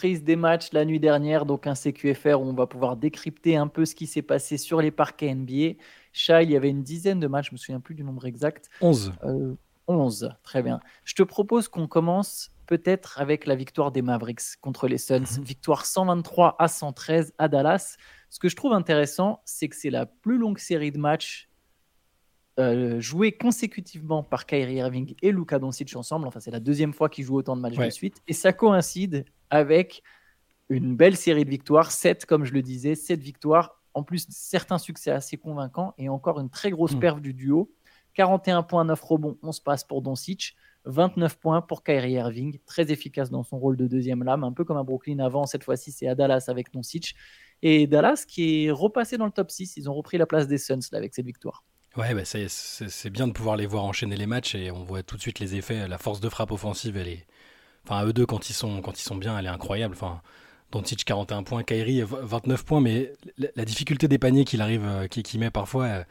reprise des matchs la nuit dernière, donc un CQFR où on va pouvoir décrypter un peu ce qui s'est passé sur les parquets NBA. Chat, il y avait une dizaine de matchs, je me souviens plus du nombre exact. 11. 11, très bien. Je te propose qu'on commence peut-être avec la victoire des Mavericks contre les Suns. Mhm. Victoire 123 à 113 à Dallas. Ce que je trouve intéressant, c'est que c'est la plus longue série de matchs euh, joués consécutivement par Kyrie Irving et Luka Doncic ensemble. Enfin, c'est la deuxième fois qu'ils jouent autant de matchs de suite. Et ça coïncide avec une belle série de victoires, 7 comme je le disais, 7 victoires. En plus, certains succès assez convaincants et encore une très grosse mm. perf du duo. 41 points, 9 rebonds, on se passe pour Doncic. 29 points pour Kyrie Irving, très efficace dans son rôle de deuxième lame, un peu comme à Brooklyn avant. Cette fois-ci, c'est à Dallas avec Doncic. Et Dallas qui est repassé dans le top 6. Ils ont repris la place des Suns avec cette victoire. Ouais, bah c'est bien de pouvoir les voir enchaîner les matchs et on voit tout de suite les effets. La force de frappe offensive, elle est. Enfin, eux deux, quand ils, sont, quand ils sont bien, elle est incroyable. Enfin, Doncic 41 points, Kyrie 29 points, mais la, difficulté des paniers qu'il arrive, euh, qu'il met parfois, euh,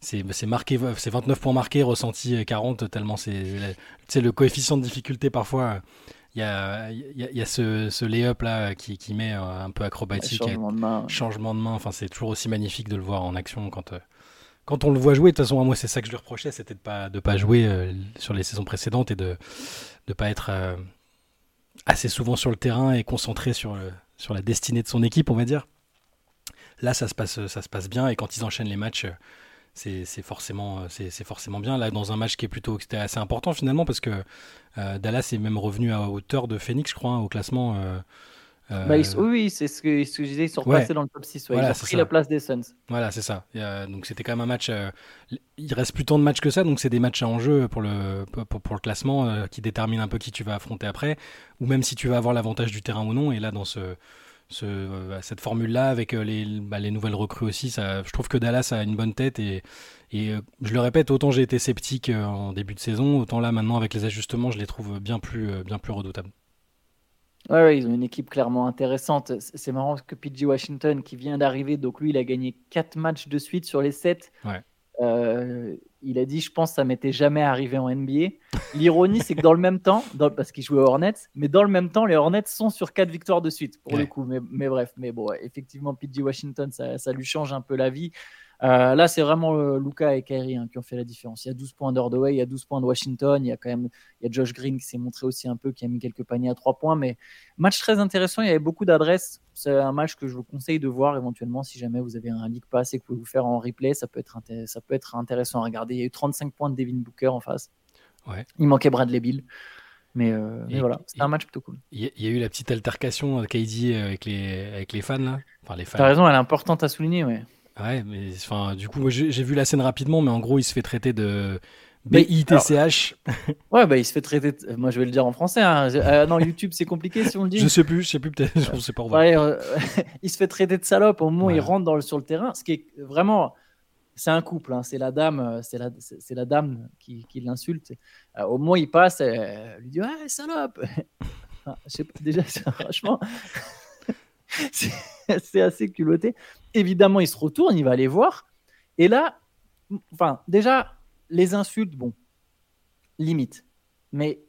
c'est marqué, c'est 29 points marqués, ressenti 40, tellement c'est le coefficient de difficulté parfois. Il y a, y a, ce, ce lay-up là qui, qui, met euh, un peu acrobatique. changement de main. Changement de main. Enfin, c'est toujours aussi magnifique de le voir en action quand, quand on le voit jouer, de toute façon, moi, c'est ça que je lui reprochais, c'était de pas de pas jouer euh, sur les saisons précédentes et de ne pas être euh, assez souvent sur le terrain et concentré sur, sur la destinée de son équipe, on va dire. Là, ça se passe, ça se passe bien et quand ils enchaînent les matchs, c'est forcément, c'est forcément bien. Là, dans un match qui est plutôt assez important finalement, parce que euh, Dallas est même revenu à hauteur de Phoenix, je crois, hein, au classement. Euh, bah, oui, c'est ce que, ce que, je disais, ils sont repassés dans le top 6. ils ont pris la place des Suns. Voilà, c'est ça. donc c'était quand même un match. Euh, il reste plus tant de matchs que ça, donc c'est des matchs en jeu pour le, pour, pour le classement euh, qui déterminent un peu qui tu vas affronter après, ou même si tu vas avoir l'avantage du terrain ou non. Et là, dans ce, ce, cette formule-là, avec les, bah, les nouvelles recrues aussi, ça, je trouve que Dallas a une bonne tête. Et, et je le répète, autant j'ai été sceptique en début de saison, autant là maintenant avec les ajustements, je les trouve bien plus, bien plus redoutables. Ouais, ils ont une équipe clairement intéressante. C'est marrant que PG Washington, qui vient d'arriver, donc lui, il a gagné 4 matchs de suite sur les 7. Euh, il a dit, je pense, ça m'était jamais arrivé en NBA. L'ironie, c'est que dans le même temps, parce qu'il jouait aux Hornets, mais dans le même temps, les Hornets sont sur 4 victoires de suite, pour le coup. Mais, mais, bref, mais bon, effectivement, PG Washington, ça, ça, lui change un peu la vie. Euh, là, c'est vraiment euh, Luca et Kyrie hein, qui ont fait la différence. Il y a 12 points d'Ordway, il y a 12 points de Washington, il y a quand même il y a Josh Green qui s'est montré aussi un peu, qui a mis quelques paniers à 3 points. Mais match très intéressant, il y avait beaucoup d'adresses. C'est un match que je vous conseille de voir éventuellement si jamais vous avez un League Pass et que vous pouvez vous faire en replay. Ça peut être, ça peut être intéressant à regarder. Il y a eu 35 points de Devin Booker en face. Il manquait Bradley Bill. Mais, euh, voilà, c'était un match plutôt cool. Il y, a eu la petite altercation de KD avec les, avec les fans là. Enfin, les fans. T'as raison, elle est importante à souligner, ouais. Ouais, mais enfin, du coup, j'ai vu la scène rapidement, mais en gros, il se fait traiter de B-I-T-C-H. Ouais, bah, il se fait traiter. Moi, je vais le dire en français. Hein. Euh, non, YouTube, c'est compliqué si on le dit. Je sais plus, je sais plus, peut-être. Je sais pas. Ouais, euh, il se fait traiter de salope au moment où il rentre dans le, sur le terrain. Ce qui est vraiment. C'est un couple, hein. c'est la dame, euh, c'est la, c'est la dame qui, qui l'insulte. au moment où il passe, elle lui dit Ouais, salope enfin, Je sais pas, déjà, franchement. c'est assez culotté. Évidemment, il se retourne, il va aller voir. Et là, enfin, déjà, les insultes, bon, limite. Mais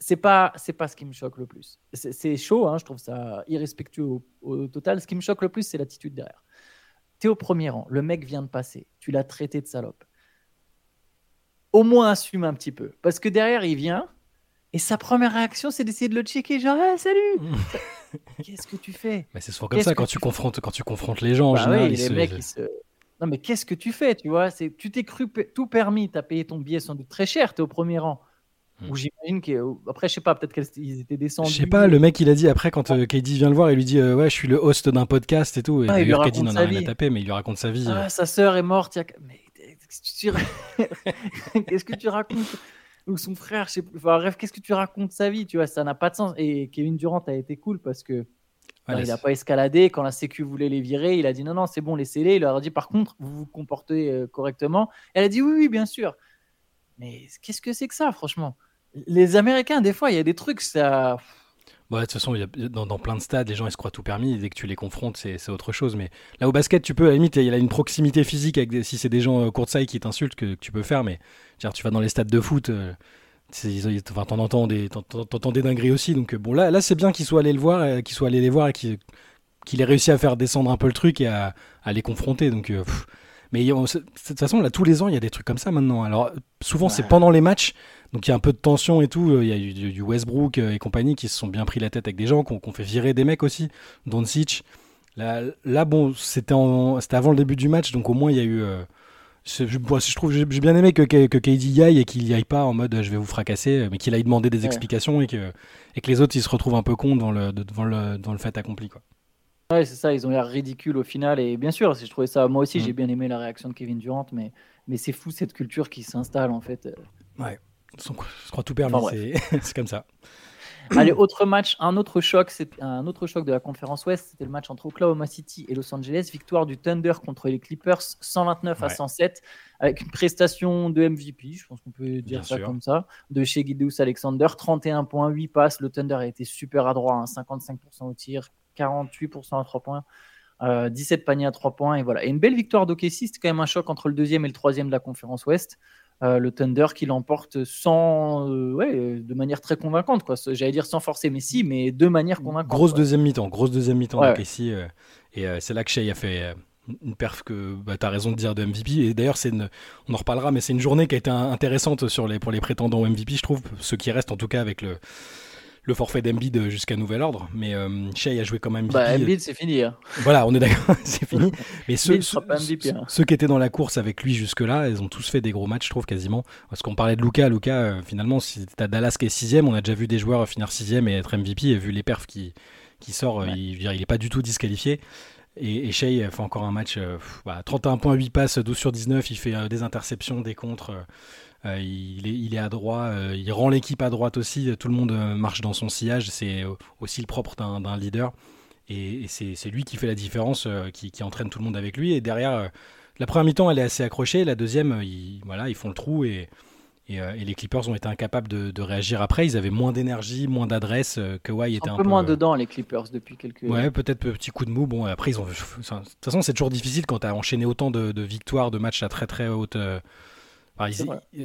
c'est pas c'est pas ce qui me choque le plus. C'est chaud, hein, je trouve ça irrespectueux au, total. Ce qui me choque le plus, c'est l'attitude derrière. Tu es au premier rang, le mec vient de passer, tu l'as traité de salope. Au moins assume un petit peu, parce que derrière il vient, et sa première réaction, c'est d'essayer de le checker, genre salut Qu'est-ce que tu fais? Mais C'est souvent comme ça quand tu, confrontes, quand tu confrontes les gens. en bah général, les mecs, Non, mais qu'est-ce que tu fais Tu vois, c'est tu t'es cru tout permis, tu as payé ton billet sans doute très cher, tu es au premier rang. Hmm. Ou j'imagine qu'après, je sais pas, peut-être qu'ils étaient descendus. Je sais pas, le mec il a dit après quand euh, vient le voir, il lui dit euh, Ouais, je suis le host d'un podcast et tout. Et ah, d'ailleurs, KD n'en a rien à taper, mais il lui raconte sa vie. Ah, euh. Sa sœur est morte. Il y a... Mais qu'est-ce que tu racontes? ou son frère, je sais plus. Enfin, bref, qu'est-ce que tu racontes sa vie, tu vois, ça n'a pas de sens. Et Kevin Durant a été cool parce que il n'a pas escaladé. Quand la Sécu voulait les virer, il a dit non, non, c'est bon, laissez-les. Il leur a dit par contre, vous vous comportez euh, correctement. Elle a dit oui, oui, bien sûr. Mais qu'est-ce que c'est que ça, franchement? Les Américains, des fois, il y a des trucs, ça. Bah, de toute façon, dans, plein de stades, les gens ils se croient tout permis. Et dès que tu les confrontes, c'est autre chose. Mais là, au basket, tu peux, à la limite, il y a une proximité physique. Avec si c'est des gens euh, courtside qui t'insultent, que, tu peux faire. Mais tu vas dans les stades de foot, euh, Enfin, t'en entends des, des dingueries aussi. Donc bon, là, là c'est bien qu'ils soient allés le voir, qu'ils soient allés les voir et qu'ils qu'il ait réussi à faire descendre un peu le truc et à, à les confronter. Donc, mais de toute façon, là, tous les ans, il y a des trucs comme ça maintenant. Alors, souvent, c'est pendant les matchs, donc il y a un peu de tension et tout. Il y a eu du, Westbrook et compagnie qui se sont bien pris la tête avec des gens, qui ont, fait virer des mecs aussi, Doncic. Là, là bon, c'était avant le début du match, donc au moins, il y a eu. je, je, trouve j'ai bien aimé que, que, que KD y aille et qu'il y aille pas en mode je vais vous fracasser, mais qu'il aille demander des explications et que, et que les autres ils se retrouvent un peu cons dans le, devant le, dans le fait accompli. Quoi. Ouais, c'est ça, ils ont l'air ridicules au final. Et bien sûr, je trouvais ça, moi aussi, j'ai mm. bien aimé la réaction de Kevin Durant, mais, mais c'est fou cette culture qui s'installe en fait. Ouais, je crois tout permis, c'est comme ça. Allez, autre match, un autre choc, c'est un autre choc de la conférence Ouest, c'était le match entre Oklahoma City et Los Angeles, victoire du Thunder contre les Clippers, 129 à 107, avec une prestation de MVP, je pense qu'on peut dire ça comme ça, de chez Guidous Alexander, 31 points, 8 passes, le Thunder a été super adroit, 55% hein, au tir, 48% à 3 points. 17 euh, paniers à 3 points et voilà. Et une belle victoire d'OKC, c'était quand même un choc entre le deuxième et le troisième de la conférence Ouest. Euh, le Thunder qui l'emporte sans, euh, ouais, de manière très convaincante, quoi. J'allais dire sans forcer Messi, mais de manière convaincante. Grosse deuxième mi-temps, grosse deuxième mi-temps d'OKC. et c'est là que Shea a fait une perf que bah, tu as raison de dire de MVP. Et d'ailleurs, c'est on en reparlera, mais c'est une journée qui a été intéressante sur les, pour les prétendants au MVP, je trouve. Ceux qui restent en tout cas avec le, le forfait d'Embiid jusqu'à nouvel ordre. Mais euh, Shea a joué comme MVP. Bah, Embiid, c'est fini. Hein. Voilà, on est d'accord, c'est fini. Mais ceux, hein. ceux, qui étaient dans la course avec lui jusque-là, ils ont tous fait des gros matchs, je trouve, quasiment. Parce qu'on parlait de Luca. Luca, euh, finalement, si t'as Dallas qui est sixième, on a déjà vu des joueurs finir sixième et être MVP. Et vu les perfs qui, qui sort, il, il est pas du tout disqualifié. Et, et Shea fait encore un match, 31 euh, points, 8 passes, 12 sur 19. Il fait des interceptions, des contres. Euh, il, est, il est à droite, euh, il rend l'équipe à droite aussi. Tout le monde euh, marche dans son sillage. C'est aussi le propre d'un leader. Et, c'est lui qui fait la différence, qui, entraîne tout le monde avec lui. Et derrière, la première mi-temps, elle est assez accrochée. La deuxième, ils, voilà, ils font le trou et, et, les Clippers ont été incapables de, réagir après. Ils avaient moins d'énergie, moins d'adresse. Kawhi était un, peu, moins dedans, les Clippers, depuis quelques. Ouais, peut-être petit coup de mou. Bon, après, ils ont. De toute façon, c'est toujours difficile quand tu as enchaîné autant de, de, victoires, de matchs à très très haute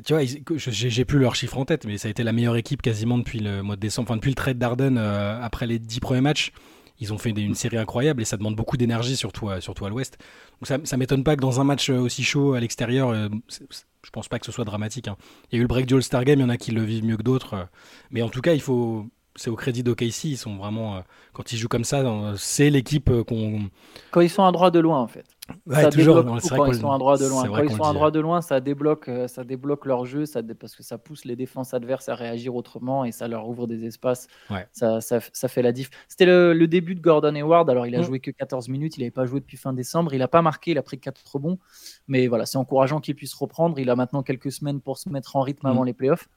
tu vois, j'ai plus leur chiffre en tête, mais ça a été la meilleure équipe quasiment depuis le mois de décembre, enfin depuis le trade d'Arden euh, après les dix premiers matchs. Ils ont fait une série incroyable et ça demande beaucoup d'énergie, surtout, à, surtout à l'ouest. Donc ça, ça m'étonne pas que dans un match euh, aussi chaud à l'extérieur, euh, je pense pas que ce soit dramatique. Hein. Il y a eu le break du All-Star Game, il y en a qui le vivent mieux que d'autres. mais en tout cas, il faut, c'est au crédit d'OKC. Ils sont vraiment, quand ils jouent comme ça, c'est l'équipe qu'on. Quand ils sont à droit de loin, en fait ça toujours, quand ils sont à droit de loin. Quand ils sont à droit de loin, ça débloque, euh, ça débloque leur jeu, ça parce que ça pousse les défenses adverses à réagir autrement et ça leur ouvre des espaces. Ça, ça, ça, fait la diff. C'était le, début de Gordon Hayward. Alors, il a mm. joué que 14 minutes, il n'avait pas joué depuis fin décembre. Il n'a pas marqué, il a pris 4 rebonds. Mais voilà, c'est encourageant qu'il puisse reprendre. Il a maintenant quelques semaines pour se mettre en rythme avant mm. les playoffs.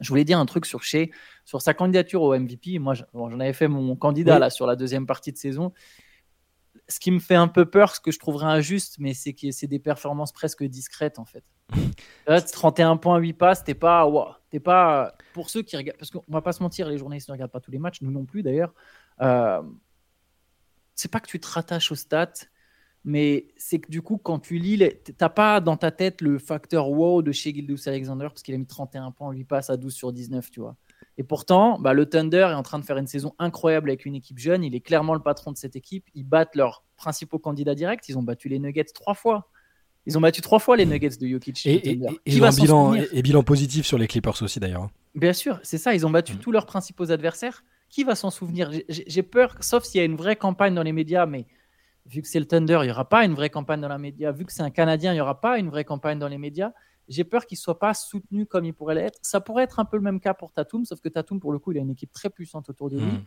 Je voulais dire un truc sur Shea, sur sa candidature au MVP. Moi, j'en avais fait mon candidat là sur la deuxième partie de saison ce qui me fait un peu peur, ce que je trouverais injuste, mais c'est que c'est des performances presque discrètes en fait. Là, 31 points, 8 passes, t'es pas, t'es pas pour ceux qui regardent, parce qu'on va pas se mentir, les journalistes ne regardent pas tous les matchs, nous non plus d'ailleurs. Euh, c'est pas que tu te rattaches aux stats, mais c'est que du coup, quand tu lis, t'as pas dans ta tête le facteur wow de chez Gildus Alexander parce qu'il a mis 31 points, 8 passes à 12 sur 19, tu vois. Et pourtant, bah, le Thunder est en train de faire une saison incroyable avec une équipe jeune. Il est clairement le patron de cette équipe. Ils battent leurs principaux candidats directs. Ils ont battu les Nuggets trois fois. Ils ont battu trois fois les Nuggets de Jokic. Et, et, va bilan, et, bilan positif sur les Clippers aussi d'ailleurs. Hein. Bien sûr, c'est ça. Ils ont battu mm. tous leurs principaux adversaires. Qui va s'en souvenir? J'ai peur, sauf s'il y a une vraie campagne dans les médias, mais vu que c'est le Thunder, il n'y aura pas une vraie campagne dans les médias. Vu que c'est un Canadien, il n'y aura pas une vraie campagne dans les médias j'ai peur qu'il ne soit pas soutenu comme il pourrait l'être. Ça pourrait être un peu le même cas pour Tatum, sauf que Tatum, pour le coup, il a une équipe très puissante autour de lui. Hmm.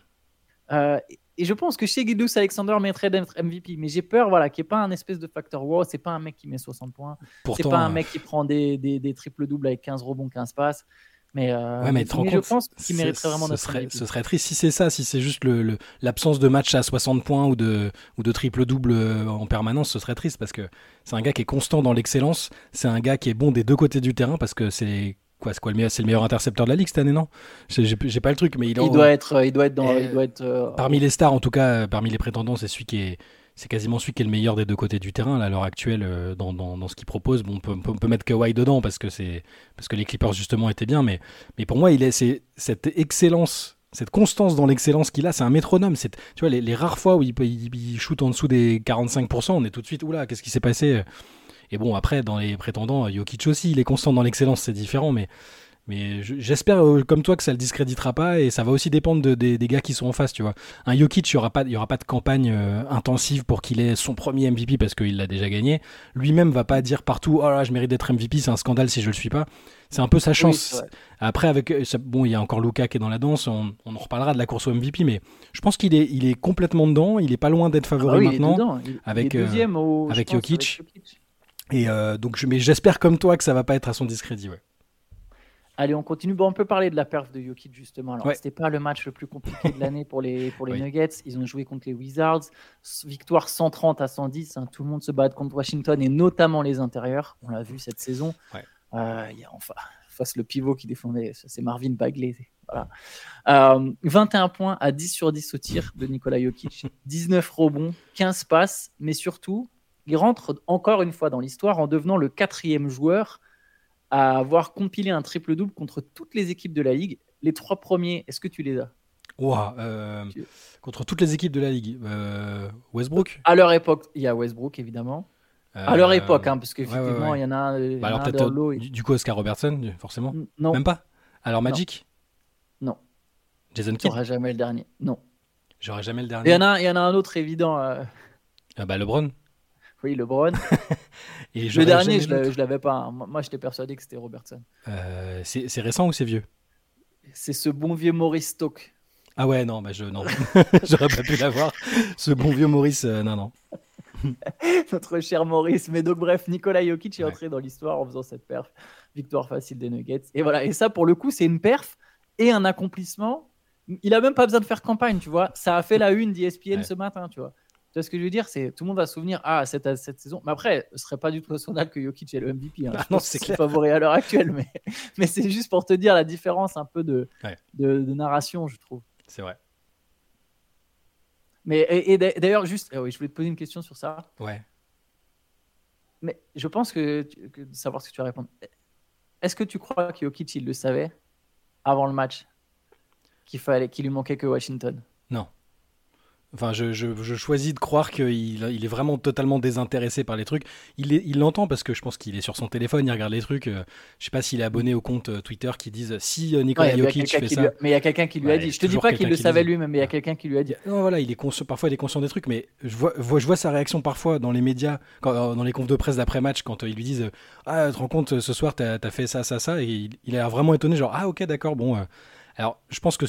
Euh, et je pense que chez Guidous Alexander mettrait d'être MVP, mais j'ai peur voilà, qu'il n'y ait pas un espèce de facteur wow. C'est pas un mec qui met 60 points. C'est pas un mec qui prend des, des, des triples doubles avec 15 rebonds, 15 passes. Mais, euh, je pense qu'il mériterait vraiment d'être serait, Ce serait triste. Si c'est ça, si c'est juste l'absence le, de match à 60 points ou de, ou de triple-double euh, en permanence, ce serait triste parce que c'est un gars qui est constant dans l'excellence, c'est un gars qui est bon des deux côtés du terrain parce que c'est quoi, le meilleur, c'est le meilleur intercepteur de la ligue cette année, non? J'ai pas le truc, mais il, il doit être, il doit être dans, il doit être parmi les stars en tout cas, parmi les prétendants, c'est celui qui est c'est quasiment celui qui est le meilleur des deux côtés du terrain à l'heure actuelle euh, dans, dans, ce qu'il propose. Bon, on peut, mettre Kawhi dedans parce que c'est parce que les Clippers justement étaient bien, mais mais pour moi il est cette excellence, cette constance dans l'excellence qu'il a, c'est un métronome. Tu vois les, rares fois où il, il, il, shoot en dessous des 45%, on est tout de suite oula qu'est-ce qui s'est passé? Et bon après dans les prétendants, Jokic aussi il est constant dans l'excellence, c'est différent, mais mais j'espère, euh, comme toi, que ça le discréditera pas et ça va aussi dépendre des gars qui sont en face, tu vois. Un Jokic, il n'y aura, pas, y aura pas de campagne euh, intensive pour qu'il ait son premier MVP parce qu'il l'a déjà gagné. Lui-même va pas dire partout, oh là, je mérite d'être MVP, c'est un scandale si je le suis pas. C'est un peu sa chance. Après, avec euh, bon, il y a encore Luca qui est dans la danse, on, en reparlera de la course au MVP, mais je pense qu'il est, il est complètement dedans, il est pas loin d'être favori ah maintenant. avec, avec Jokic. Et donc, je, mais j'espère comme toi que ça va pas être à son discrédit, ouais. Allez, on continue. Bon, on peut parler de la perf de Jokic justement. Alors, c'était pas le match le plus compliqué de l'année pour les, pour les Nuggets. Ils ont joué contre les Wizards. Victoire 130 à 110. Hein. Tout le monde se bat contre Washington et notamment les intérieurs. On l'a vu cette saison. Euh, il y a enfin face le pivot qui défendait, c'est Marvin Bagley. Voilà. 21 euh, points à 10 sur 10 au tir de Nikola Jokic. 19 rebonds, 15 passes, mais surtout, il rentre encore une fois dans l'histoire en devenant le quatrième joueur à avoir compilé un triple-double contre toutes les équipes de la Ligue. Les trois premiers, est-ce que tu les as? Euh, Contre toutes les équipes de la Ligue. Euh, Westbrook? À leur époque, il y a Westbrook évidemment. à leur époque, hein, parce qu'effectivement, il y en a un. Bah alors peut-être du, coup Oscar Robertson, forcément. non. Même pas? Alors Magic? Non. Jason Kidd? J'aurai jamais le dernier. Non. J'aurai jamais le dernier. Il y en a, il y en a un autre évident. Euh... Ah bah LeBron. Oui, LeBron. Et le dernier, je ne l'avais pas. Hein. Moi, j'étais persuadé que c'était Robertson. Euh, c'est récent ou c'est vieux? C'est ce bon vieux Maurice Stoke. Ah ouais, non, bah je non. j'aurais pas pu l'avoir. Ce bon vieux Maurice, euh, non, non. Notre cher Maurice. Mais donc, bref, Nicolas Jokic est entré dans l'histoire en faisant cette perf. Victoire facile des Nuggets. Et voilà. Et ça, pour le coup, c'est une perf et un accomplissement. Il a même pas besoin de faire campagne, tu vois. Ça a fait la une d'ESPN ce matin, tu vois. Tu vois ce que je veux dire? C'est tout le monde va se souvenir ah cette, cette saison. Mais après, ce serait pas du tout raisonnable que Jokic ait le MVP. Hein. Ah non, c'est favori à l'heure actuelle, mais mais c'est juste pour te dire la différence un peu de de, narration, je trouve. C'est vrai. Mais et, d'ailleurs juste, ah oui, je voulais te poser une question sur ça. Ouais. Mais je pense que, que savoir ce que tu vas répondre. Est-ce que tu crois que Jokic il le savait avant le match? Qu'il fallait qu'il lui manquait que Washington? Enfin, je, je, choisis de croire qu'il il est vraiment totalement désintéressé par les trucs. Il l'entend parce que je pense qu'il est sur son téléphone, il regarde les trucs. Euh, je sais pas s'il est abonné au compte euh, Twitter qui disent si euh, Nicolas Jokic fait ça. Mais il y a quelqu'un qui lui a dit. Je te dis pas qu'il le savait lui-même, mais il y a quelqu'un qui lui a dit. Non, voilà, il est parfois il est conscient des trucs, mais je vois, je vois sa réaction parfois dans les médias, dans les confs de presse d'après-match, quand ils lui disent Ah, tu te rends compte, ce soir, tu as, fait ça, ça, ça. Et il, il a vraiment étonné, genre Ah, ok, d'accord, bon. Alors, je pense que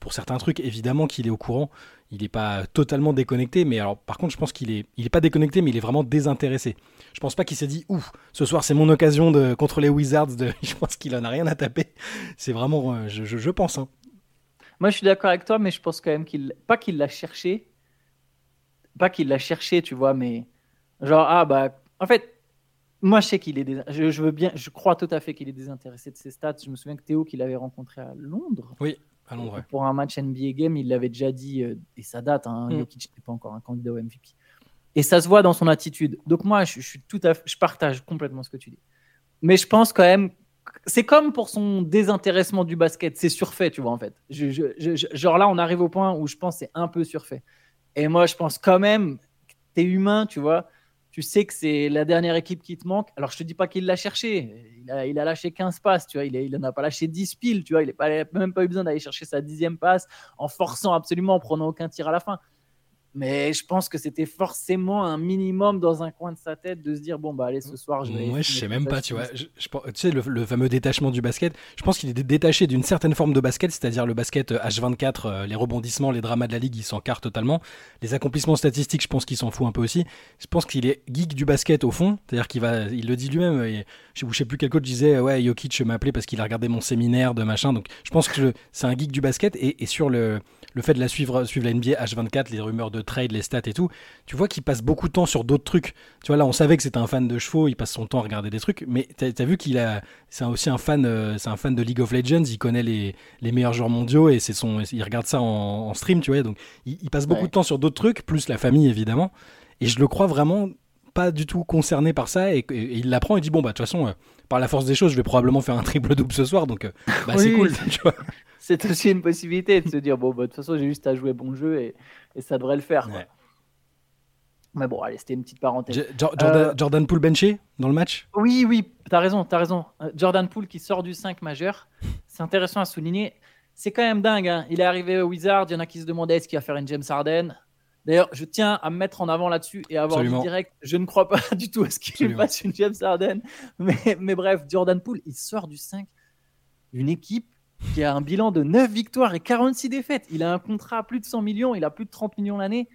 pour certains trucs, évidemment qu'il est au courant il n'est pas totalement déconnecté, mais alors par contre, je pense qu'il est, il est pas déconnecté, mais il est vraiment désintéressé. Je pense pas qu'il s'est dit, ouf, ce soir c'est mon occasion de contre les Wizards. Je pense qu'il en a rien à taper. C'est vraiment, euh, je, je, pense. Hein. Moi, je suis d'accord avec toi, mais je pense quand même qu'il, pas qu'il l'a cherché, pas qu'il l'a cherché, tu vois, mais genre ah bah, en fait, moi je sais qu'il est, je, je, veux bien, je crois tout à fait qu'il est désintéressé de ses stats. Je me souviens que Théo, qu'il avait rencontré à Londres. Oui. Pour un match NBA game, il l'avait déjà dit, euh, et ça date, hein, mm. Jokic n'était pas encore un candidat au MVP. Et ça se voit dans son attitude. Donc moi, je, suis tout à je partage complètement ce que tu dis. Mais je pense quand même, c'est comme pour son désintéressement du basket, c'est surfait, tu vois, en fait. genre là, on arrive au point où je pense c'est un peu surfait. Et moi, je pense quand même, tu es humain, tu vois tu sais que c'est la dernière équipe qui te manque. Alors, je te dis pas qu'il l'a cherché. Il a, il a, lâché 15 passes, tu vois. Il n'en a pas lâché 10 piles, tu vois. Il n'a même pas eu besoin d'aller chercher sa dixième passe en forçant absolument, en prenant aucun tir à la fin. Mais je pense que c'était forcément un minimum dans un coin de sa tête de se dire bon bah allez ce soir je vais. Moi je sais même pas tu vois. tu sais le, fameux détachement du basket. Je pense qu'il est détaché d'une certaine forme de basket, c'est-à-dire le basket H24, euh, euh, les rebondissements, les dramas de la ligue, il s'en carre totalement. Les accomplissements statistiques, je pense qu'il s'en fout un peu aussi. Je pense qu'il est geek du basket au fond, c'est-à-dire qu'il va, il le dit lui-même. Et je sais plus quel coach disait ouais Jokic m'a appelé parce qu'il a regardé mon séminaire de machin. Donc je pense que c'est un geek du basket et, et sur le le fait de la suivre, suivre la NBA H24, les rumeurs de trade, les stats et tout, tu vois qu'il passe beaucoup de temps sur d'autres trucs. Tu vois, là, on savait que c'était un fan de chevaux, il passe son temps à regarder des trucs, mais tu as, vu qu'il a, c'est aussi un fan, euh, c'est un fan de League of Legends, il connaît les, les meilleurs joueurs mondiaux et c'est son, il regarde ça en, stream, tu vois, donc il, passe beaucoup de temps sur d'autres trucs, plus la famille évidemment. Et je le crois vraiment pas du tout concerné par ça. Et, il l'apprend et dit Bon, bah, de toute façon, euh, par la force des choses, je vais probablement faire un triple-double ce soir. Donc, euh, bah, c'est cool. C'est aussi une possibilité de se dire Bon, bah, de toute façon, j'ai juste à jouer bon jeu et, ça devrait le faire. Mais bon, allez, c'était une petite parenthèse. Jordan, Jordan Poole benché dans le match? Oui, oui, t'as raison, t'as raison. Jordan Poole qui sort du 5 majeur. C'est intéressant à souligner c'est quand même dingue. Hein. Il est arrivé au Wizard. Il y en a qui se demandaient est-ce qu'il va faire une James Harden? D'ailleurs, je tiens à me mettre en avant là-dessus et à avoir dit direct. Je ne crois pas du tout à ce qu'il fasse une James Harden. Mais, mais, bref, Jordan Poole, il sort du 5. Une équipe qui a un bilan de 9 victoires et 46 défaites. Il a un contrat à plus de 100 millions. Il a plus de 30 millions l'année.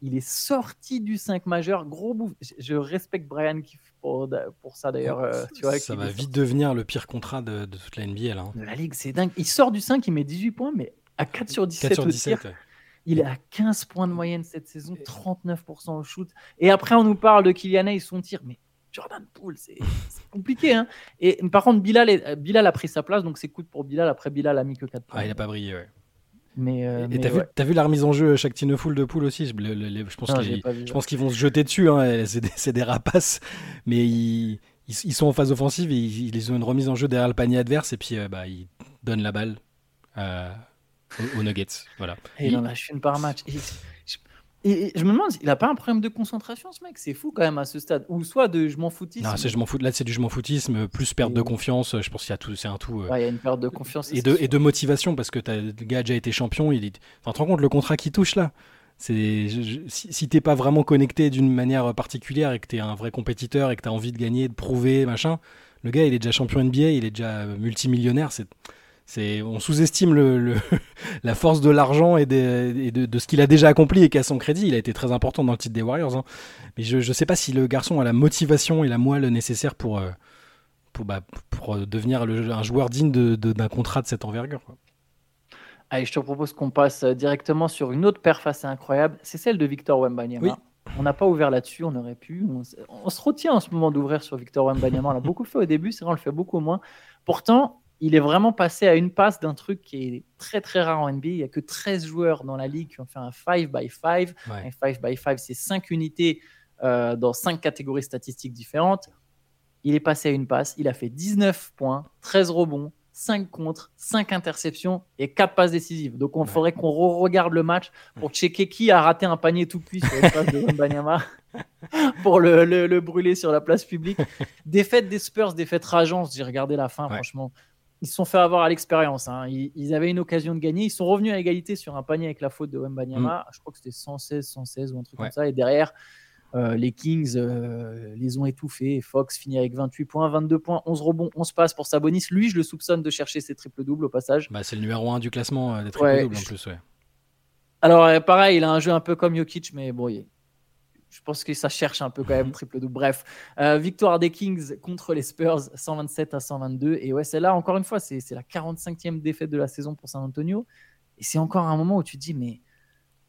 Il est sorti du 5 majeur. Gros bouffe. Je respecte Brian pour, pour ça d'ailleurs. Euh, ça va vite devenir le pire contrat de, toute la NBA. Là, hein. La Ligue, c'est dingue. Il sort du 5, il met 18 points, mais à 4 sur 17, 4 sur 17 Il est à 15 points de moyenne cette saison, 39% au shoot. Et après, on nous parle de Kylian et son tir. Mais Jordan Poole, c'est compliqué. Hein. et par contre, Bilal, Bilal a pris sa place, donc c'est cool pour Bilal. Après, Bilal a mis que 4 points. Ah, il n'a pas brillé, ouais. Mais, euh, et t'as vu, as vu la remise en jeu chaque full de poule aussi? Je, je pense qu'ils vont se jeter dessus. Hein, c'est des, rapaces, mais ils, ils, sont en phase offensive et ils, ont une remise en jeu derrière le panier adverse et puis euh, bah, ils donnent la balle euh, aux, Nuggets. Voilà. Et il en lâche une par match. Et je me demande, il a pas un problème de concentration, ce mec? C'est fou quand même à ce stade. Ou soit de je m'en foutisme. Non, c'est je m'en fous. Là, c'est du je m'en foutisme, plus perte de confiance. Je pense qu'il y a tout, c'est un tout. Euh, il y a une perte de confiance. Et de, et de motivation parce que as, le gars a déjà été champion. Il est... enfin, tu te rends compte le contrat qui touche là c'est si, si t'es pas vraiment connecté d'une manière particulière et que tu es un vrai compétiteur et que tu as envie de gagner, de prouver, machin, le gars il est déjà champion NBA, il est déjà multimillionnaire. C'est on sous-estime le, la force de l'argent et, de, ce qu'il a déjà accompli et qu'à son crédit, il a été très important dans le titre des Warriors. Hein. Mais je ne sais pas si le garçon a la motivation et la moelle nécessaire pour, euh, pour, bah, pour devenir un joueur digne d'un contrat de cette envergure. Allez, je te propose qu'on passe directement sur une autre perf assez incroyable. C'est celle de Victor Wembanyama. On n'a pas ouvert là-dessus, on aurait pu. On, se retient en ce moment d'ouvrir sur Victor Wembanyama. On l'a beaucoup fait au début, c'est vrai, on le fait beaucoup moins. Pourtant, il est vraiment passé à une passe d'un truc qui est très très rare en NBA. Il n'y a que 13 joueurs dans la ligue qui ont fait un 5 by 5. Un 5 by 5, c'est 5 unités euh, dans 5 catégories statistiques différentes. Il est passé à une passe. Il a fait 19 points, 13 rebonds, 5 contre, 5 interceptions et 4 passes décisives. Donc, on faudrait qu'on re-regarde le match pour checker qui a raté un panier tout cuit sur le passe de Banyama pour le, le, brûler sur la place publique. Défaite des Spurs, défaite rageante. J'ai regardé la fin, franchement ils se sont fait avoir à l'expérience. Hein. Ils, avaient une occasion de gagner. Ils sont revenus à égalité sur un panier avec la faute de Wembanyama. Mm. Je crois que c'était 116, 116 ou un truc comme ça. Et derrière, euh, les Kings euh, les ont étouffés. Fox finit avec 28 points, 22 points, 11 rebonds, 11 passes pour Sabonis. Lui, je le soupçonne de chercher ses triple-doubles au passage. Bah, c'est le numéro 1 du classement euh, des triple-doubles en plus. Alors, pareil, il a un jeu un peu comme Jokic, mais bon, il, je pense que ça cherche un peu quand même mhm. triple double. Bref, euh, victoire des Kings contre les Spurs, 127 à 122. Et ouais, c'est là encore une fois, c'est la 45e défaite de la saison pour San Antonio. Et c'est encore un moment où tu te dis, mais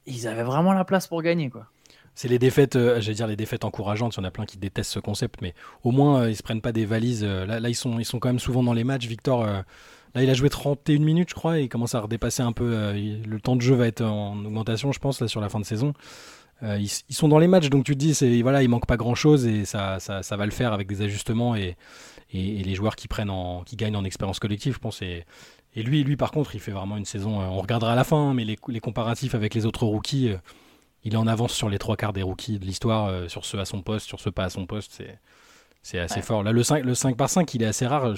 ils avaient vraiment la place pour gagner, quoi. C'est les défaites, euh, j'allais dire les défaites encourageantes. Il y en a plein qui détestent ce concept, mais au moins euh, ils se prennent pas des valises. là, là, ils sont, ils sont quand même souvent dans les matchs. Victor, là, il a joué 31 minutes, je crois, et il commence à redépasser un peu. le temps de jeu va être en augmentation, je pense, là sur la fin de saison. Euh, ils, sont dans les matchs, donc tu te dis, voilà, il manque pas grand chose et ça, ça, va le faire avec des ajustements et, les joueurs qui, prennent en, qui gagnent en expérience collective, je pense. Et, et, lui, lui, par contre, il fait vraiment une saison. Euh, on regardera à la fin, hein, mais les, les, comparatifs avec les autres rookies, euh, il est en avance sur les trois quarts des rookies de l'histoire, sur ceux à son poste, sur ceux pas à son poste. C'est, c'est assez fort. Là, le 5, le 5 par 5, il est assez rare.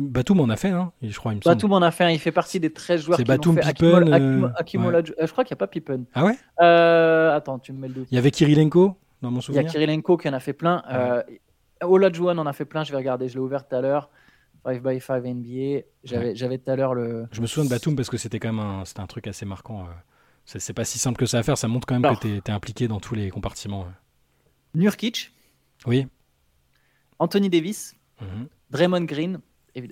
Batum en a fait, hein, je crois. Il Batum en a fait, il fait partie des 13 joueurs qui Batum, fait. Pippen, euh, euh, Je crois qu'il n'y a pas Pippen. Ah ouais? Euh, Attends, tu me mets le doute. Il y avait Kirilenko, dans mon souvenir. Il y a Kirilenko qui en a fait plein. Ah Olajuwon en a fait plein, je vais regarder, je l'ai ouvert tout à l'heure. 5x5 NBA. J'avais tout à l'heure le. Je me souviens de Batum parce que c'était quand même un, un truc assez marquant. C'est pas si simple que ça à faire, ça montre quand même que tu es, impliqué dans tous les compartiments. Nurkic? Oui. Anthony Davis, mhm. Draymond Green,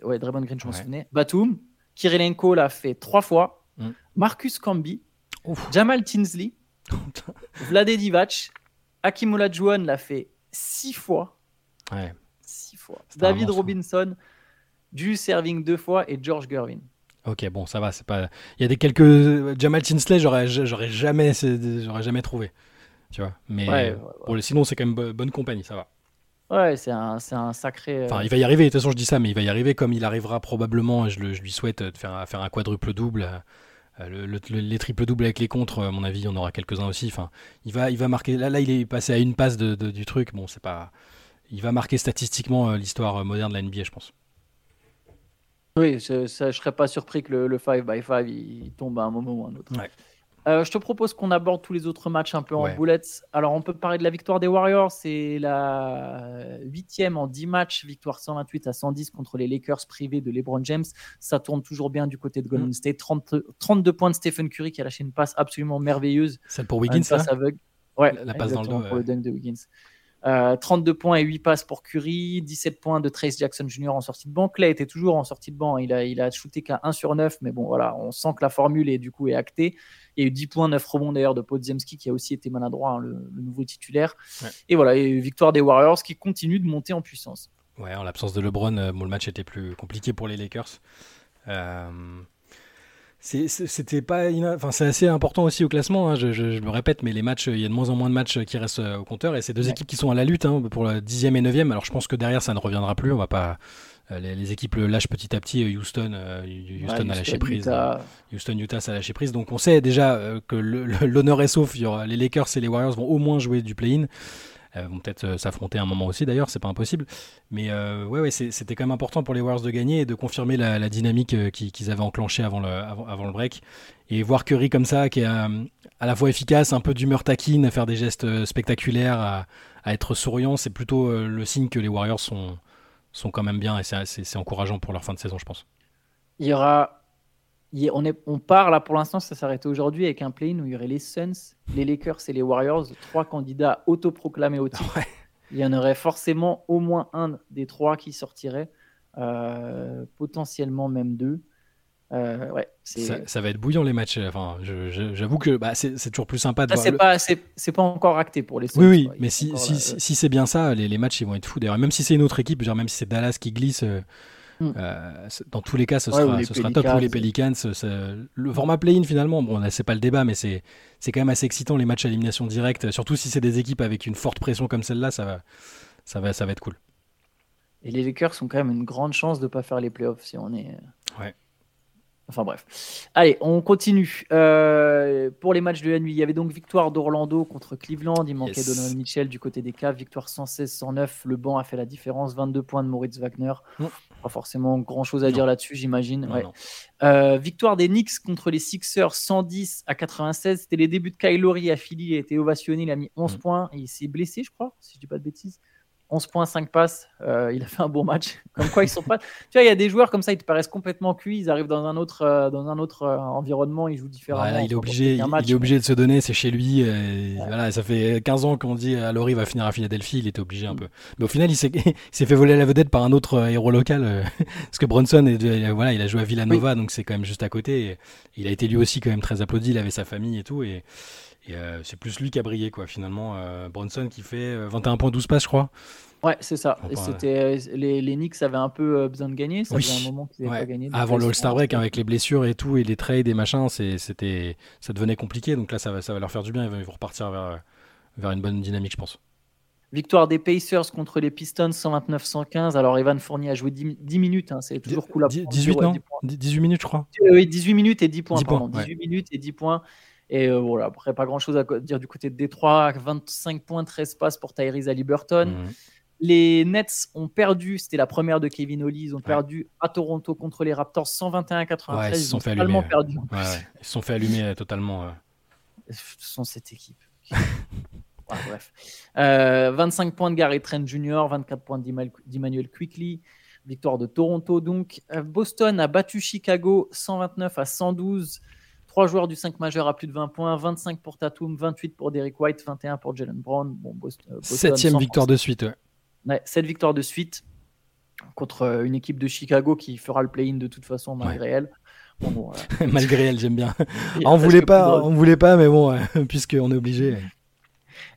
ouais, Draymond Green, je m'en souvenais, Batum, Kirilenko l'a fait trois fois, mhm. Marcus Camby, Jamal Tinsley, Vlade Divac, Hakim Olajuwon l'a fait six fois. Six fois. David Robinson, Jules Serving deux fois et George Gervin. Ok, bon, ça va, c'est pas. Il y a des quelques. Jamal Tinsley, j'aurais, j'aurais jamais, j'aurais jamais trouvé. tu vois. Mais sinon, c'est quand même bonne compagnie, ça va. Ouais, c'est un, un, sacré. Enfin, il va y arriver, de toute façon, je dis ça, mais il va y arriver comme il arrivera probablement, je, le, je lui souhaite, de faire, faire un quadruple-double. Le, les triple doubles avec les contres, à mon avis, on aura quelques-uns aussi. Enfin, il va, il va marquer. Là, là, il est passé à une passe de, du truc. Bon, c'est pas. Il va marquer statistiquement l'histoire moderne de la NBA, je pense. Oui, je, ça, je serais pas surpris que le, 5x5 il, tombe à un moment ou à un autre. Euh, je te propose qu'on aborde tous les autres matchs un peu en boulettes. Alors, on peut parler de la victoire des Warriors. C'est la huitième en 10 matchs, victoire 128 à 110 contre les Lakers privés de LeBron James. Ça tourne toujours bien du côté de Golden mm. State. 32 points de Stephen Curry qui a lâché une passe absolument merveilleuse. Celle pour Wiggins, ça aveugle. Ouais, la, passe dans le dos. Pour le dunk de Wiggins. 32 euh, points et 8 passes pour Curry, 17 points de Trace Jackson Jr. en sortie de banc. Clay était toujours en sortie de banc. Il a, il a shooté qu'à 1 sur 9, mais bon, voilà, on sent que la formule est du coup est actée. Il y a eu 10 points, 9 rebonds d'ailleurs de Podziemski qui a aussi été maladroit, hein, le, nouveau titulaire. Et voilà, et victoire des Warriors qui continuent de monter en puissance. Ouais, en l'absence de LeBron, euh, le match était plus compliqué pour les Lakers. Euh, c'était pas enfin c'est assez important aussi au classement hein, je, me répète mais les matchs il y a de moins en moins de matchs qui restent euh, au compteur et c'est deux équipes qui sont à la lutte hein, pour la dixième et neuvième alors je pense que derrière ça ne reviendra plus on va pas euh, les, équipes le lâchent petit à petit Houston euh, Houston a lâché prise Houston Utah ça a lâché prise donc on sait déjà que l'honneur est sauf il y aura, les Lakers et les Warriors vont au moins jouer du play-in euh, vont peut-être euh, s'affronter un moment aussi d'ailleurs, c'est pas impossible. Mais euh, ouais, ouais c'était quand même important pour les Warriors de gagner et de confirmer la, dynamique qu'ils avaient enclenchée avant le, avant, le break. Et voir Curry comme ça, qui est à, la fois efficace, un peu d'humeur taquine, à faire des gestes spectaculaires, à, être souriant, c'est plutôt le signe que les Warriors sont, sont quand même bien et c'est encourageant pour leur fin de saison, je pense. Il y aura on, est, on part là pour l'instant, ça s'arrête aujourd'hui avec un play-in où il y aurait les Suns, les Lakers et les Warriors, trois candidats autoproclamés au titre. Il y en aurait forcément au moins un des trois qui sortirait, euh, potentiellement même deux. Euh, ouais, ça, va être bouillant les matchs. Enfin, j'avoue que bah, c'est toujours plus sympa de C'est pas, c'est pas encore acté pour les. Oui, oui, mais si, si, si, c'est bien ça, les, les, matchs ils vont être fous. D'ailleurs, même si c'est une autre équipe, genre même si c'est Dallas qui glisse. Euh, Mm. Euh, dans tous les cas, ce sera, ce sera top pour les Pelicans. Le format play-in, finalement, bon, c'est pas le débat, mais c'est quand même assez excitant les matchs à élimination directe. Surtout si c'est des équipes avec une forte pression comme celle-là, ça va, ça, va, ça va être cool. Et les Lakers ont quand même une grande chance de ne pas faire les playoffs si on est. Ouais. Enfin bref. Allez, on continue. Euh, pour les matchs de la nuit, il y avait donc victoire d'Orlando contre Cleveland. Il manquait Donovan Mitchell du côté des Cavs. Victoire 116-109. Le banc a fait la différence. 22 points de Moritz Wagner. Mm. Pas forcément grand chose à dire là-dessus, j'imagine. Euh, victoire des Knicks contre les Sixers 110 à 96. C'était les débuts de Kyle Lowry à Philly. Il a été ovationné. Il a mis 11 mm. points. Et il s'est blessé, je crois, si je dis pas de bêtises. 11 points, 5 passes. Euh, il a fait un bon match. Comme quoi, ils sont pas. tu vois, il y a des joueurs comme ça, ils te paraissent complètement cuits. Ils arrivent dans un autre, euh, dans un autre euh, environnement, ils jouent différemment. il, est obligé, il, est obligé de se donner, c'est chez lui. Voilà, ça fait 15 ans qu'on dit à Laurie va finir à Philadelphie, il était obligé un mm. peu. Mais au final, il s'est fait voler la vedette par un autre héros local. parce que Brunson, voilà, il a joué à Villanova, donc c'est quand même juste à côté. il a été lui aussi quand même très applaudi. Il avait sa famille et tout. Et, c'est plus lui qui a brillé, quoi, finalement. Brunson qui fait 21 points, 12 passes, je crois. Ouais, c'est ça. c'était les, les, Knicks avaient un peu euh, besoin de gagner. Ça faisait un moment qu'ils n'avaient pas gagné. Avant l'All-Star Break, avec les blessures et tout, et les trades et machin, c'était, ça devenait compliqué. Donc là, ça va, ça va leur faire du bien. Ils vont repartir vers, vers une bonne dynamique, je pense. Victoire des Pacers contre les Pistons 129-115. Alors Evan Fournier a joué 10, minutes, hein. c'est toujours cool à 18, non? 18 minutes, je crois. Euh, oui, 18 minutes et 10 points. 18 minutes et 10 points. Et euh, voilà, après, pas grand chose à dire du côté de Détroit. 25 points, 13 passes pour Tyrese Haliburton. Mmh. Les Nets ont perdu, c'était la première de Kevin Ollie, ils ont perdu à Toronto contre les Raptors 121-93. ils, se sont, fait allumer. Perdu. ils se sont fait allumer totalement. Ce sont cette équipe. bref. 25 euh, points de Gary Trent Jr., 24 points d'Emmanuel Quickly. Victoire de Toronto donc. Euh, Boston a battu Chicago 129 à 112. Trois joueurs du 5 majeur à plus de 20 points, 25 pour Tatum, 28 pour Derek White, 21 pour Jalen Brown. Bon, Boston, Septième victoire de suite. Ouais. Cette victoire de suite contre euh, une équipe de Chicago qui fera le play-in de toute façon malgré elle. malgré elle, j'aime bien. on voulait pas, on voulait pas, mais bon, puisqu'on est obligé.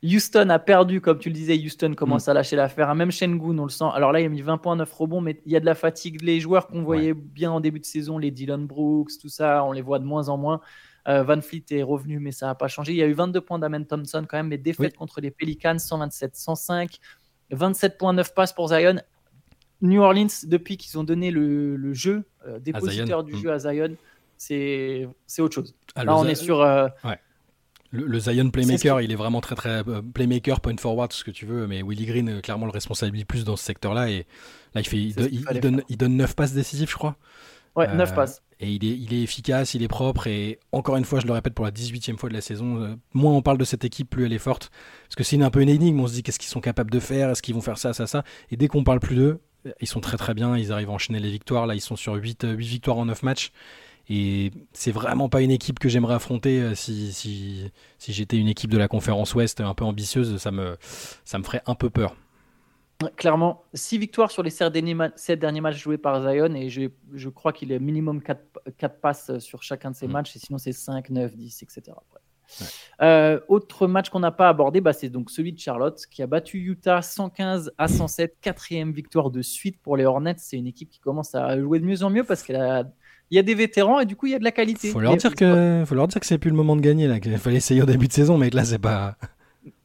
Houston a perdu, comme tu le disais. Houston commence mm. à lâcher l'affaire. Même Shengun, on le sent. Alors là, il a mis 20 points, 9 rebonds, mais il y a de la fatigue. Les joueurs qu'on voyait bien en début de saison, les Dylan Brooks, tout ça, on les voit de moins en moins. Van Fleet est revenu, mais ça n'a pas changé. Il y a eu 22 points d'Amen Thompson quand même, mais défaite contre les Pelicans, 127-105. 27.9 passes pour Zion. New Orleans, depuis qu'ils ont donné le, jeu, dépositeur du mm. jeu à Zion, c'est autre chose. Ah, Là, on est sur. Ouais. Le, Zion playmaker, il est vraiment très très playmaker, point forward, ce que tu veux, mais Willy Green clairement le responsabilise plus dans ce secteur-là et là il fait, il, donne, il donne 9 passes décisives, je crois. Ouais, 9 passes. Et il est, il est efficace, il est propre. Et encore une fois, je le répète pour la 18e fois de la saison, euh, moins on parle de cette équipe, plus elle est forte. Parce que c'est un peu une énigme. On se dit qu'est-ce qu'ils sont capables de faire Est-ce qu'ils vont faire ça, ça, ça Et dès qu'on parle plus d'eux, ils sont très très bien. Ils arrivent à enchaîner les victoires. Là, ils sont sur 8, 8 euh, victoires en 9 matchs. Et c'est vraiment pas une équipe que j'aimerais affronter euh, si, si, si j'étais une équipe de la conférence Ouest un peu ambitieuse. Ça me, ça me ferait un peu peur. Clairement, 6 victoires sur les 7 derniers, matchs joués par Zion et je, je crois qu'il est minimum 4, 4, passes sur chacun de ces mm. matchs et sinon c'est 5, 9, 10, etc. Euh, autre match qu'on n'a pas abordé, bah, c'est donc celui de Charlotte qui a battu Utah 115 à 107, quatrième victoire de suite pour les Hornets. C'est une équipe qui commence à jouer de mieux en mieux parce qu'il y a des vétérans et du coup il y a de la qualité. Faut leur dire que, faut leur dire que c'est plus le moment de gagner là, qu'il fallait essayer au début de saison, mais là c'est pas.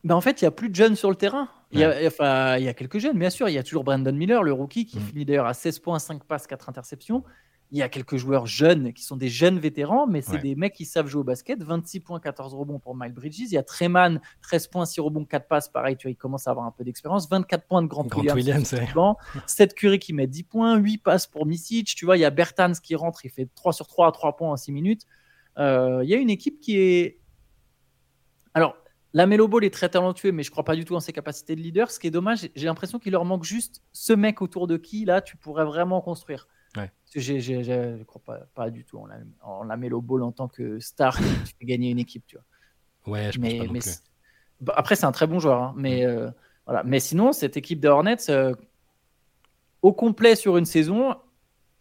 Bah en fait, il y a plus de jeunes sur le terrain. Il y, a, enfin, il y a quelques jeunes, bien sûr. Il y a toujours Brandon Miller, le rookie, qui mm. finit d'ailleurs à 16 points, 5 passes, 4 interceptions. Il y a quelques joueurs jeunes qui sont des jeunes vétérans, mais c'est des mecs qui savent jouer au basket. 26 points, 14 rebonds pour Miles Bridges. Il y a Treman, 13 points, 6 rebonds, 4 passes. Pareil, tu vois, il commence à avoir un peu d'expérience. 24 points de Grant, Grant Williams. 7 Curry qui met 10 points, 8 passes pour Misic. Tu vois, il y a Bertans qui rentre, il fait 3 sur 3 à 3 points en 6 minutes. Euh, il y a une équipe qui est. Alors, la Melo Ball est très talentueux, mais je ne crois pas du tout en ses capacités de leader. Ce qui est dommage, j'ai l'impression qu'il leur manque juste ce mec autour de qui, là, tu pourrais vraiment construire. Ouais. je ne crois pas, pas, du tout en la, en la Melo Ball en tant que star qui fait gagner une équipe. Tu vois. Ouais, je mais, pense pas mais bah, après, c'est un très bon joueur. Hein, mais, euh, voilà. mais sinon, cette équipe des Hornets, euh, au complet sur une saison,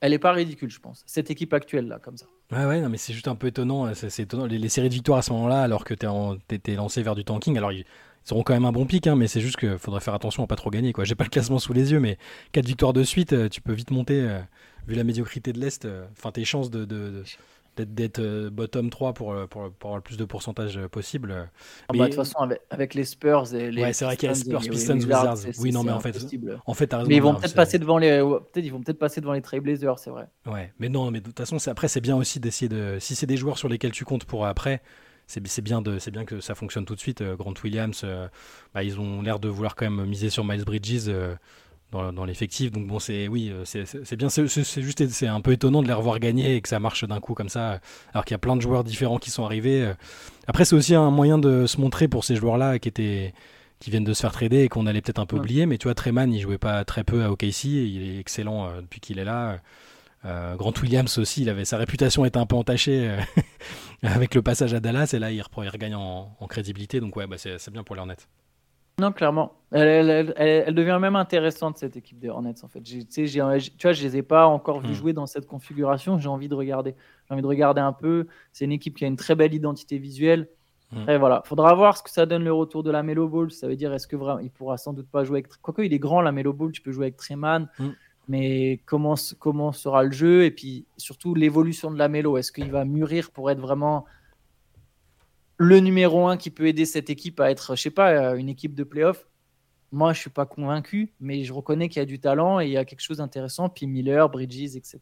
elle n'est pas ridicule, je pense. Cette équipe actuelle, là, comme ça. Ouais, ouais, non, mais c'est juste un peu étonnant. Euh, c'est, étonnant. Les, séries de victoires à ce moment-là, alors que tu étais lancé vers du tanking. Alors, ils, auront quand même un bon pic, hein, mais c'est juste qu'il faudrait faire attention à pas trop gagner. Quoi. J'ai pas le classement sous les yeux, mais 4 victoires de suite, euh, tu peux vite monter. Euh, vu la médiocrité de l'Est, enfin, tes chances de, d'être euh, bottom 3 pour, euh, pour, pour, avoir le plus de pourcentage euh, possible. Ah bah, de toute façon, avec, les Spurs et les. Ouais, c'est vrai qu'il y a Spurs, Pistons, Wizards. Oui, non, mais en fait, en fait, Mais ils vont peut-être passer devant les, peut-être ils vont peut-être passer devant les Trailblazers, c'est vrai. Ouais, mais non, mais de toute façon, après, c'est bien aussi d'essayer de, si c'est des joueurs sur lesquels tu comptes pour après. C'est bien, de, bien que ça fonctionne tout de suite. Grant Williams, bah, ils ont l'air de vouloir quand même miser sur Miles Bridges dans, l'effectif. Donc bon, c'est oui, euh, c'est bien. C'est juste, c'est un peu étonnant de les revoir gagner et que ça marche d'un coup comme ça, alors qu'il y a plein de joueurs différents qui sont arrivés. Euh. Après, c'est aussi un moyen de se montrer pour ces joueurs-là qui étaient qui viennent de se faire trader et qu'on allait peut-être un peu oublier. Mais tu vois, Treman, il jouait pas très peu à OKC, il est excellent euh, depuis qu'il est là. Grant Williams aussi, il avait sa réputation était un peu entachée avec le passage à Dallas et là il, reprend, il regagne en, crédibilité. Donc ouais, bah, c'est bien pour les Hornets. Non, clairement. Elle, devient même intéressante, cette équipe des Hornets, en fait. tu vois, je les ai pas encore vus hmm. jouer dans cette configuration. J'ai envie de regarder. J'ai envie de regarder un peu. C'est une équipe qui a une très belle identité visuelle. Hmm. Et voilà, faudra voir ce que ça donne le retour de la Melo Ball. Ça veut dire, est-ce que vraiment, il pourra sans doute pas jouer avec. Quoique, il est grand, la Melo Ball, tu peux jouer avec Treman. Hmm. Mais comment, comment sera le jeu Et puis, surtout, l'évolution de la Melo. Est-ce qu'il va mûrir pour être vraiment le numéro un qui peut aider cette équipe à être, je sais pas, euh, une équipe de playoff? Moi, je suis pas convaincu, mais je reconnais qu'il y a du talent et il y a quelque chose d'intéressant. Puis Miller, Bridges, etc.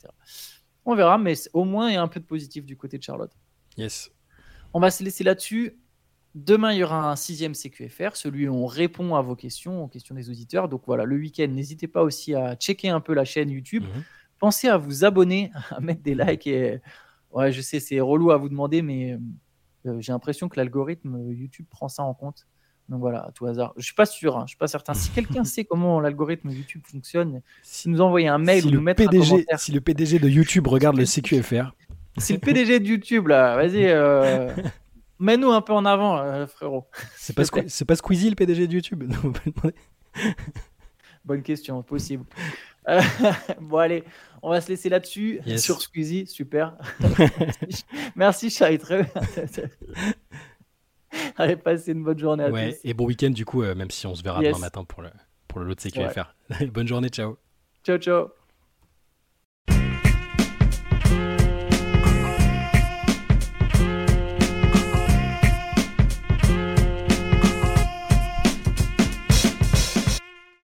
On verra, mais au moins il y a un peu de positif du côté de Charlotte. Yes. On va se laisser là-dessus. Demain, il y aura un sixième CQFR, celui où on répond à vos questions, aux questions des auditeurs. Donc voilà, le week-end, n'hésitez pas aussi à checker un peu la chaîne YouTube. Mhm. Pensez à vous abonner, à mettre des likes. Et... Ouais, je sais, c'est relou à vous demander, mais euh, j'ai l'impression que l'algorithme euh, YouTube prend ça en compte. Donc voilà, à tout hasard. Je suis pas sûr, hein, je suis pas certain. Si quelqu'un sait comment l'algorithme YouTube fonctionne, si nous envoyez un mail si ou nous mettre PDG, un commentaire. Si le PDG de YouTube regarde le CQFR. Si le PDG de YouTube, là, vas-y, euh, mets-nous un peu en avant, frérot. C'est pas, c'est pas Squeezie le PDG de YouTube Bonne question, possible. bon, allez, on va se laisser là-dessus. Sur Squeezie, super. Merci, Chai. Allez, passez une bonne journée à tous. Et bon week-end, du coup, euh, même si on se verra demain matin pour le, pour le lot de CQFR. Bonne journée, ciao. Ciao, ciao.